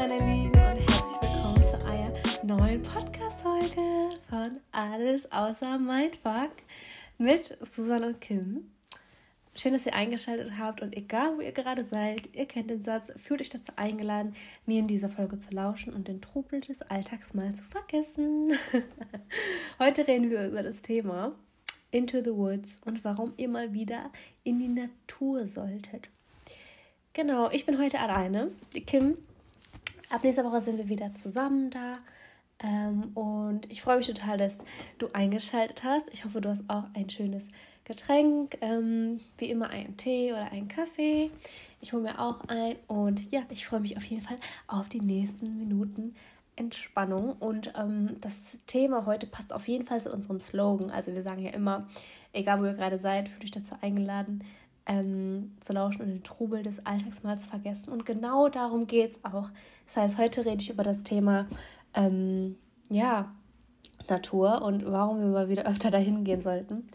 meine Lieben und herzlich willkommen zu einer neuen Podcast-Folge von Alles außer Mindfuck mit Susan und Kim. Schön, dass ihr eingeschaltet habt und egal wo ihr gerade seid, ihr kennt den Satz, fühlt euch dazu eingeladen, mir in dieser Folge zu lauschen und den Trubel des Alltags mal zu vergessen. Heute reden wir über das Thema Into the Woods und warum ihr mal wieder in die Natur solltet. Genau, ich bin heute alleine. Kim Ab nächster Woche sind wir wieder zusammen da. Ähm, und ich freue mich total, dass du eingeschaltet hast. Ich hoffe, du hast auch ein schönes Getränk, ähm, wie immer einen Tee oder einen Kaffee. Ich hole mir auch ein und ja, ich freue mich auf jeden Fall auf die nächsten Minuten Entspannung. Und ähm, das Thema heute passt auf jeden Fall zu unserem Slogan. Also wir sagen ja immer, egal wo ihr gerade seid, fühlt euch dazu eingeladen, ähm, zu lauschen und den Trubel des Alltags mal zu vergessen. Und genau darum geht es auch. Das heißt, heute rede ich über das Thema ähm, ja, Natur und warum wir mal wieder öfter dahin gehen sollten.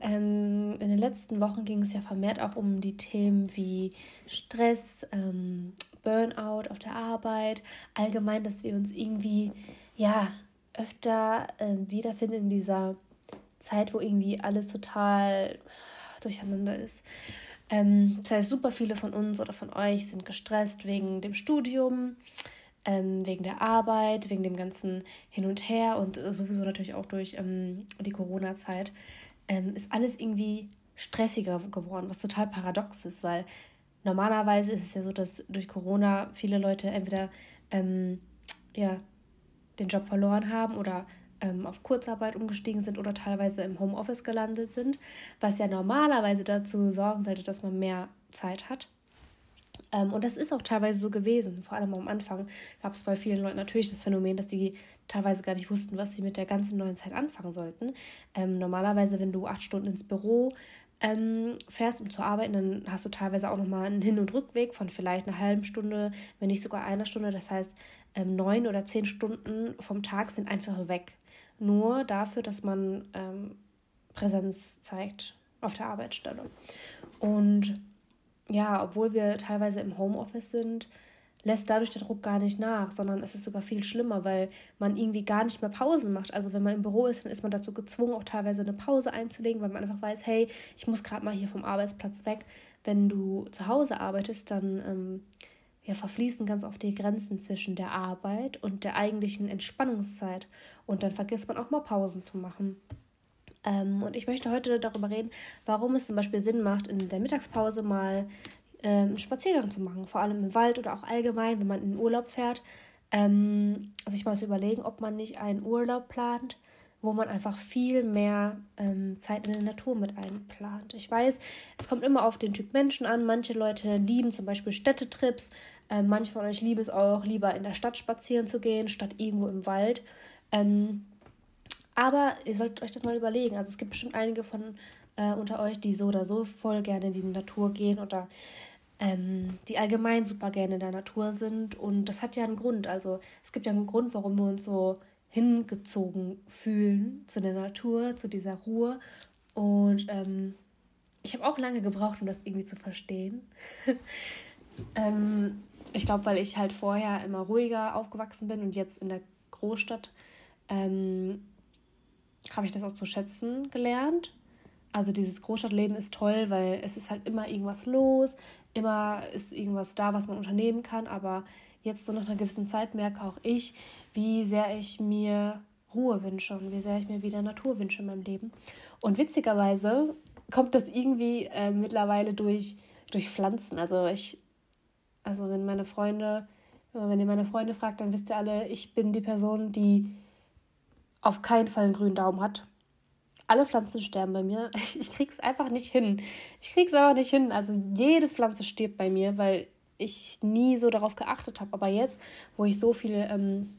Ähm, in den letzten Wochen ging es ja vermehrt auch um die Themen wie Stress, ähm, Burnout auf der Arbeit, allgemein, dass wir uns irgendwie ja öfter äh, wiederfinden in dieser Zeit, wo irgendwie alles total durcheinander ist. Ähm, das heißt, super viele von uns oder von euch sind gestresst wegen dem Studium, ähm, wegen der Arbeit, wegen dem ganzen Hin und Her und sowieso natürlich auch durch ähm, die Corona-Zeit. Ähm, ist alles irgendwie stressiger geworden, was total paradox ist, weil normalerweise ist es ja so, dass durch Corona viele Leute entweder ähm, ja, den Job verloren haben oder ähm, auf Kurzarbeit umgestiegen sind oder teilweise im Homeoffice gelandet sind, was ja normalerweise dazu sorgen sollte, dass man mehr Zeit hat. Ähm, und das ist auch teilweise so gewesen. Vor allem am Anfang gab es bei vielen Leuten natürlich das Phänomen, dass die teilweise gar nicht wussten, was sie mit der ganzen neuen Zeit anfangen sollten. Ähm, normalerweise, wenn du acht Stunden ins Büro ähm, fährst, um zu arbeiten, dann hast du teilweise auch nochmal einen Hin- und Rückweg von vielleicht einer halben Stunde, wenn nicht sogar einer Stunde. Das heißt, ähm, neun oder zehn Stunden vom Tag sind einfach weg nur dafür, dass man ähm, Präsenz zeigt auf der Arbeitsstelle. Und ja, obwohl wir teilweise im Homeoffice sind, lässt dadurch der Druck gar nicht nach, sondern es ist sogar viel schlimmer, weil man irgendwie gar nicht mehr Pausen macht. Also wenn man im Büro ist, dann ist man dazu gezwungen, auch teilweise eine Pause einzulegen, weil man einfach weiß, hey, ich muss gerade mal hier vom Arbeitsplatz weg. Wenn du zu Hause arbeitest, dann ähm, ja, verfließen ganz oft die Grenzen zwischen der Arbeit und der eigentlichen Entspannungszeit. Und dann vergisst man auch mal Pausen zu machen. Ähm, und ich möchte heute darüber reden, warum es zum Beispiel Sinn macht, in der Mittagspause mal ähm, Spaziergang zu machen. Vor allem im Wald oder auch allgemein, wenn man in den Urlaub fährt. Ähm, sich mal zu überlegen, ob man nicht einen Urlaub plant, wo man einfach viel mehr ähm, Zeit in der Natur mit einplant. Ich weiß, es kommt immer auf den Typ Menschen an. Manche Leute lieben zum Beispiel Städtetrips. Äh, manche von euch lieben es auch, lieber in der Stadt spazieren zu gehen, statt irgendwo im Wald. Ähm, aber ihr solltet euch das mal überlegen. Also es gibt bestimmt einige von äh, unter euch, die so oder so voll gerne in die Natur gehen oder ähm, die allgemein super gerne in der Natur sind. Und das hat ja einen Grund. Also es gibt ja einen Grund, warum wir uns so hingezogen fühlen zu der Natur, zu dieser Ruhe. Und ähm, ich habe auch lange gebraucht, um das irgendwie zu verstehen. ähm, ich glaube, weil ich halt vorher immer ruhiger aufgewachsen bin und jetzt in der Großstadt ähm, habe ich das auch zu schätzen gelernt. Also dieses Großstadtleben ist toll, weil es ist halt immer irgendwas los, immer ist irgendwas da, was man unternehmen kann, aber jetzt so nach einer gewissen Zeit merke auch ich, wie sehr ich mir Ruhe wünsche und wie sehr ich mir wieder Natur wünsche in meinem Leben. Und witzigerweise kommt das irgendwie äh, mittlerweile durch, durch Pflanzen. Also ich, also wenn meine Freunde, wenn ihr meine Freunde fragt, dann wisst ihr alle, ich bin die Person, die auf keinen Fall einen grünen Daumen hat. Alle Pflanzen sterben bei mir. Ich krieg's einfach nicht hin. Ich krieg's einfach nicht hin. Also jede Pflanze stirbt bei mir, weil ich nie so darauf geachtet habe. Aber jetzt, wo ich so viel ähm,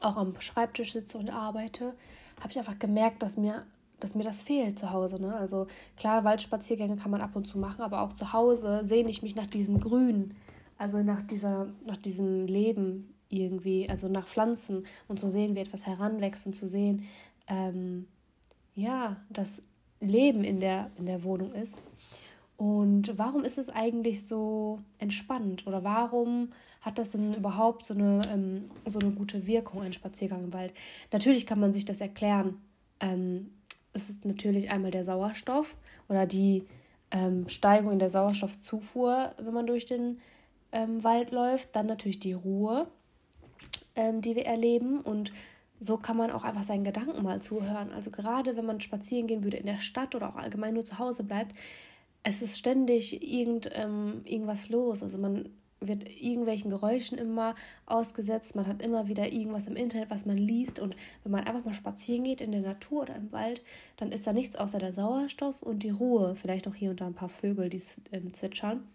auch am Schreibtisch sitze und arbeite, habe ich einfach gemerkt, dass mir, dass mir das fehlt zu Hause. Ne? Also klar, Waldspaziergänge kann man ab und zu machen, aber auch zu Hause sehne ich mich nach diesem Grün, also nach, dieser, nach diesem Leben irgendwie, also nach Pflanzen und zu sehen, wie etwas heranwächst und zu sehen, ähm, ja, dass Leben in der, in der Wohnung ist. Und warum ist es eigentlich so entspannt? Oder warum hat das denn überhaupt so eine, ähm, so eine gute Wirkung, ein Spaziergang im Wald? Natürlich kann man sich das erklären. Ähm, es ist natürlich einmal der Sauerstoff oder die ähm, Steigung in der Sauerstoffzufuhr, wenn man durch den ähm, Wald läuft. Dann natürlich die Ruhe, ähm, die wir erleben. Und so kann man auch einfach seinen Gedanken mal zuhören. Also gerade wenn man spazieren gehen würde in der Stadt oder auch allgemein nur zu Hause bleibt, es ist ständig irgend, ähm, irgendwas los. Also man wird irgendwelchen Geräuschen immer ausgesetzt, man hat immer wieder irgendwas im Internet, was man liest und wenn man einfach mal spazieren geht in der Natur oder im Wald, dann ist da nichts außer der Sauerstoff und die Ruhe, vielleicht auch hier und da ein paar Vögel, die ähm, zwitschern.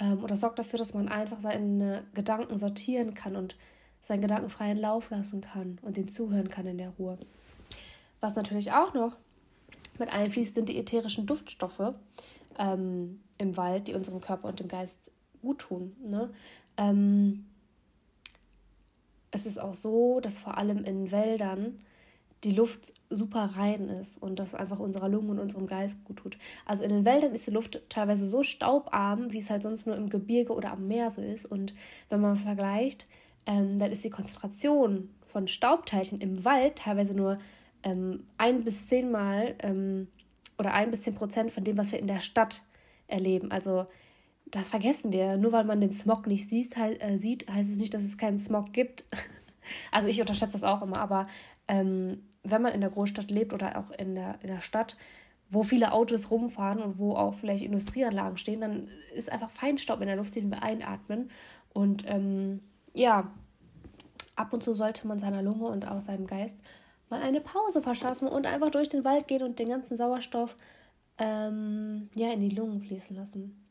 Ähm, und das sorgt dafür, dass man einfach seine Gedanken sortieren kann und seinen Gedanken freien Lauf lassen kann und den zuhören kann in der Ruhe. Was natürlich auch noch mit einfließt, sind die ätherischen Duftstoffe ähm, im Wald, die unserem Körper und dem Geist gut tun. Ne? Ähm, es ist auch so, dass vor allem in Wäldern die Luft super rein ist und das einfach unserer Lunge und unserem Geist gut tut. Also in den Wäldern ist die Luft teilweise so staubarm, wie es halt sonst nur im Gebirge oder am Meer so ist. Und wenn man vergleicht, ähm, dann ist die Konzentration von Staubteilchen im Wald teilweise nur ähm, ein bis zehnmal ähm, oder ein bis zehn Prozent von dem, was wir in der Stadt erleben. Also das vergessen wir. Nur weil man den Smog nicht sieht, äh, sieht heißt es nicht, dass es keinen Smog gibt. also ich unterschätze das auch immer, aber ähm, wenn man in der Großstadt lebt oder auch in der, in der Stadt, wo viele Autos rumfahren und wo auch vielleicht Industrieanlagen stehen, dann ist einfach Feinstaub in der Luft, den wir einatmen. Und ähm, ja, ab und zu sollte man seiner Lunge und auch seinem Geist mal eine Pause verschaffen und einfach durch den Wald gehen und den ganzen Sauerstoff ähm, ja, in die Lungen fließen lassen.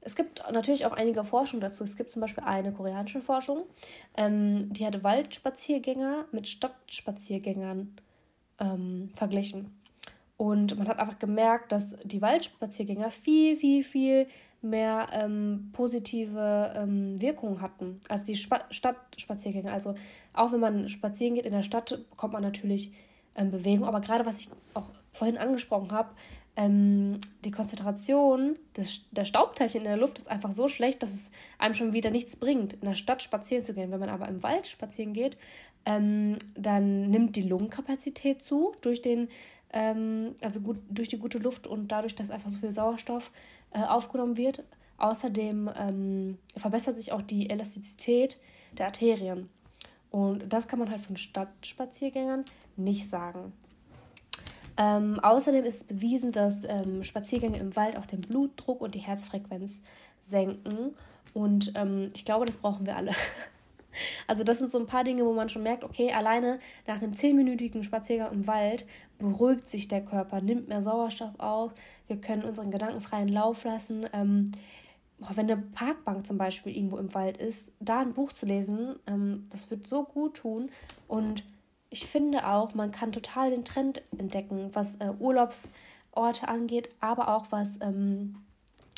Es gibt natürlich auch einige Forschung dazu. Es gibt zum Beispiel eine koreanische Forschung, ähm, die hat Waldspaziergänger mit Stadtspaziergängern ähm, verglichen. Und man hat einfach gemerkt, dass die Waldspaziergänger viel, viel, viel mehr ähm, positive ähm, Wirkungen hatten als die Spa Stadtspaziergänge. Also auch wenn man spazieren geht in der Stadt, bekommt man natürlich ähm, Bewegung. Aber gerade was ich auch vorhin angesprochen habe, ähm, die Konzentration des, der Staubteilchen in der Luft ist einfach so schlecht, dass es einem schon wieder nichts bringt, in der Stadt spazieren zu gehen. Wenn man aber im Wald spazieren geht, ähm, dann nimmt die Lungenkapazität zu durch den ähm, also gut, durch die gute Luft und dadurch, dass einfach so viel Sauerstoff äh, aufgenommen wird. Außerdem ähm, verbessert sich auch die Elastizität der Arterien. Und das kann man halt von Stadtspaziergängern nicht sagen. Ähm, außerdem ist bewiesen, dass ähm, Spaziergänge im Wald auch den Blutdruck und die Herzfrequenz senken. Und ähm, ich glaube, das brauchen wir alle. Also das sind so ein paar Dinge, wo man schon merkt, okay, alleine nach einem zehnminütigen Spaziergang im Wald beruhigt sich der Körper, nimmt mehr Sauerstoff auf, wir können unseren Gedanken freien Lauf lassen. Ähm, wenn eine Parkbank zum Beispiel irgendwo im Wald ist, da ein Buch zu lesen, ähm, das wird so gut tun. Und ich finde auch, man kann total den Trend entdecken, was äh, Urlaubsorte angeht, aber auch was, ähm,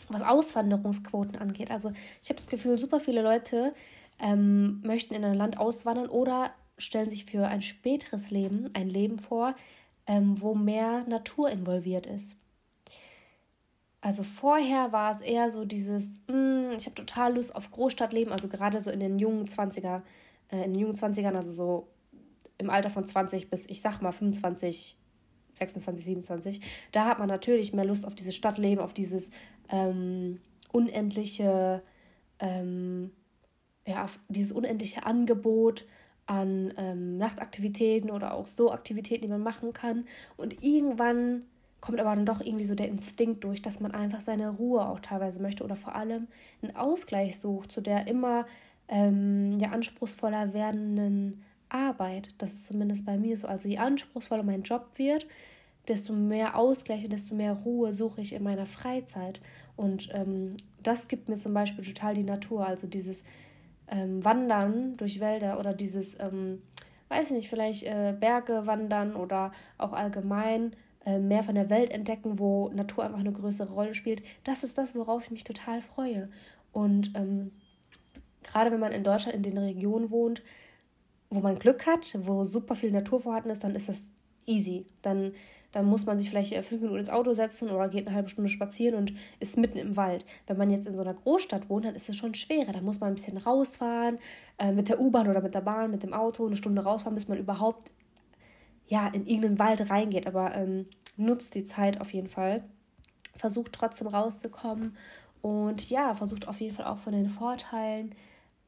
was Auswanderungsquoten angeht. Also ich habe das Gefühl, super viele Leute ähm, möchten in ein Land auswandern oder stellen sich für ein späteres Leben ein Leben vor, ähm, wo mehr Natur involviert ist. Also vorher war es eher so dieses, mh, hm, ich habe total Lust auf Großstadtleben, also gerade so in den jungen 20er, äh, in den jungen 20ern, also so im Alter von 20 bis, ich sag mal, 25, 26, 27, da hat man natürlich mehr Lust auf dieses Stadtleben, auf dieses ähm, unendliche ähm, ja, dieses unendliche Angebot an ähm, Nachtaktivitäten oder auch so Aktivitäten, die man machen kann. Und irgendwann kommt aber dann doch irgendwie so der Instinkt durch, dass man einfach seine Ruhe auch teilweise möchte oder vor allem einen Ausgleich sucht zu der immer ähm, ja, anspruchsvoller werdenden Arbeit. Das ist zumindest bei mir so. Also je anspruchsvoller mein Job wird, desto mehr Ausgleich und desto mehr Ruhe suche ich in meiner Freizeit. Und ähm, das gibt mir zum Beispiel total die Natur. Also dieses ähm, Wandern durch Wälder oder dieses, ähm, weiß ich nicht, vielleicht äh, Berge wandern oder auch allgemein äh, mehr von der Welt entdecken, wo Natur einfach eine größere Rolle spielt. Das ist das, worauf ich mich total freue. Und ähm, gerade wenn man in Deutschland in den Regionen wohnt, wo man Glück hat, wo super viel Natur vorhanden ist, dann ist das easy. Dann, dann muss man sich vielleicht äh, fünf Minuten ins Auto setzen oder geht eine halbe Stunde spazieren und ist mitten im Wald. Wenn man jetzt in so einer Großstadt wohnt, dann ist es schon schwerer. Da muss man ein bisschen rausfahren, äh, mit der U-Bahn oder mit der Bahn, mit dem Auto, eine Stunde rausfahren, bis man überhaupt ja, in irgendeinen Wald reingeht. Aber ähm, nutzt die Zeit auf jeden Fall. Versucht trotzdem rauszukommen und ja, versucht auf jeden Fall auch von den Vorteilen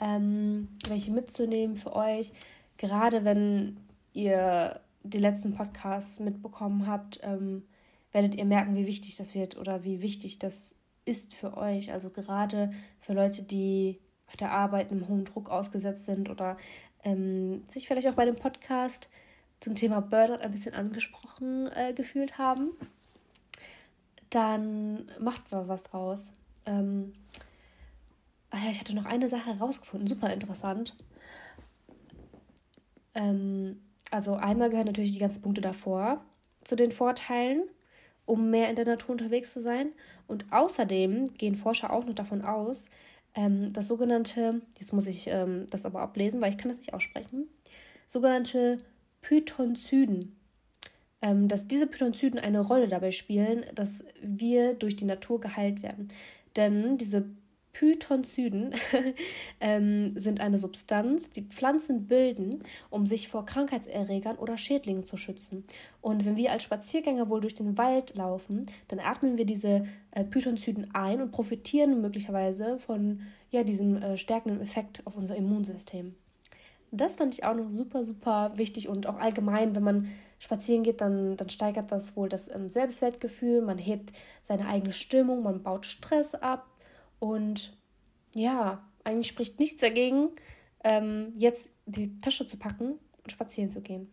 ähm, welche mitzunehmen für euch. Gerade wenn ihr die letzten Podcasts mitbekommen habt, ähm, werdet ihr merken, wie wichtig das wird oder wie wichtig das ist für euch. Also gerade für Leute, die auf der Arbeit einem hohen Druck ausgesetzt sind oder ähm, sich vielleicht auch bei dem Podcast zum Thema Burnout ein bisschen angesprochen äh, gefühlt haben, dann macht mal was draus. Ähm, ah ja, ich hatte noch eine Sache rausgefunden, super interessant. Ähm, also einmal gehören natürlich die ganzen Punkte davor zu den Vorteilen, um mehr in der Natur unterwegs zu sein. Und außerdem gehen Forscher auch noch davon aus, ähm, das sogenannte, jetzt muss ich ähm, das aber ablesen, weil ich kann das nicht aussprechen, sogenannte Pythonzyden, ähm, dass diese Pythonzyden eine Rolle dabei spielen, dass wir durch die Natur geheilt werden. Denn diese Pythonzyden ähm, sind eine Substanz, die Pflanzen bilden, um sich vor Krankheitserregern oder Schädlingen zu schützen. Und wenn wir als Spaziergänger wohl durch den Wald laufen, dann atmen wir diese äh, Pythonzyden ein und profitieren möglicherweise von ja, diesem äh, stärkenden Effekt auf unser Immunsystem. Das fand ich auch noch super, super wichtig und auch allgemein, wenn man spazieren geht, dann, dann steigert das wohl das ähm, Selbstwertgefühl, man hebt seine eigene Stimmung, man baut Stress ab und ja, eigentlich spricht nichts dagegen, ähm, jetzt die Tasche zu packen und spazieren zu gehen.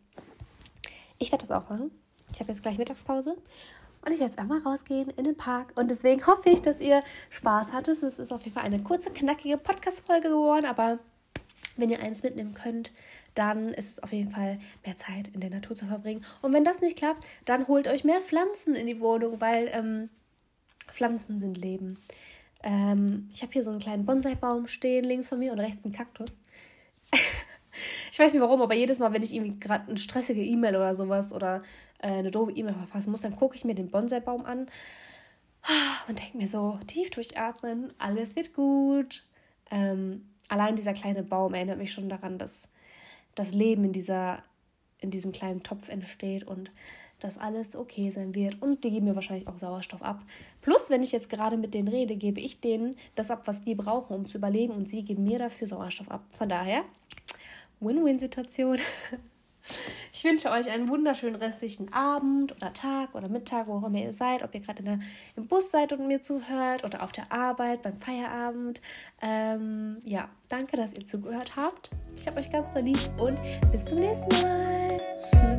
Ich werde das auch machen. Ich habe jetzt gleich Mittagspause und ich werde jetzt einmal rausgehen in den Park. Und deswegen hoffe ich, dass ihr Spaß hattet. Es ist auf jeden Fall eine kurze, knackige Podcast-Folge geworden, aber wenn ihr eins mitnehmen könnt, dann ist es auf jeden Fall mehr Zeit in der Natur zu verbringen. Und wenn das nicht klappt, dann holt euch mehr Pflanzen in die Wohnung, weil ähm, Pflanzen sind Leben. Ähm, ich habe hier so einen kleinen Bonsai-Baum stehen, links von mir und rechts einen Kaktus. ich weiß nicht warum, aber jedes Mal, wenn ich irgendwie gerade eine stressige E-Mail oder sowas oder äh, eine doofe E-Mail verfassen muss, dann gucke ich mir den Bonsai-Baum an und denke mir so, tief durchatmen, alles wird gut. Ähm, allein dieser kleine Baum erinnert mich schon daran, dass das Leben in, dieser, in diesem kleinen Topf entsteht und dass alles okay sein wird. Und die geben mir wahrscheinlich auch Sauerstoff ab. Plus, wenn ich jetzt gerade mit denen rede, gebe ich denen das ab, was die brauchen, um zu überleben. Und sie geben mir dafür Sauerstoff ab. Von daher, Win-Win-Situation. Ich wünsche euch einen wunderschönen restlichen Abend oder Tag oder Mittag, wo auch immer ihr seid, ob ihr gerade im Bus seid und mir zuhört oder auf der Arbeit beim Feierabend. Ähm, ja, danke, dass ihr zugehört habt. Ich habe euch ganz verliebt und bis zum nächsten Mal.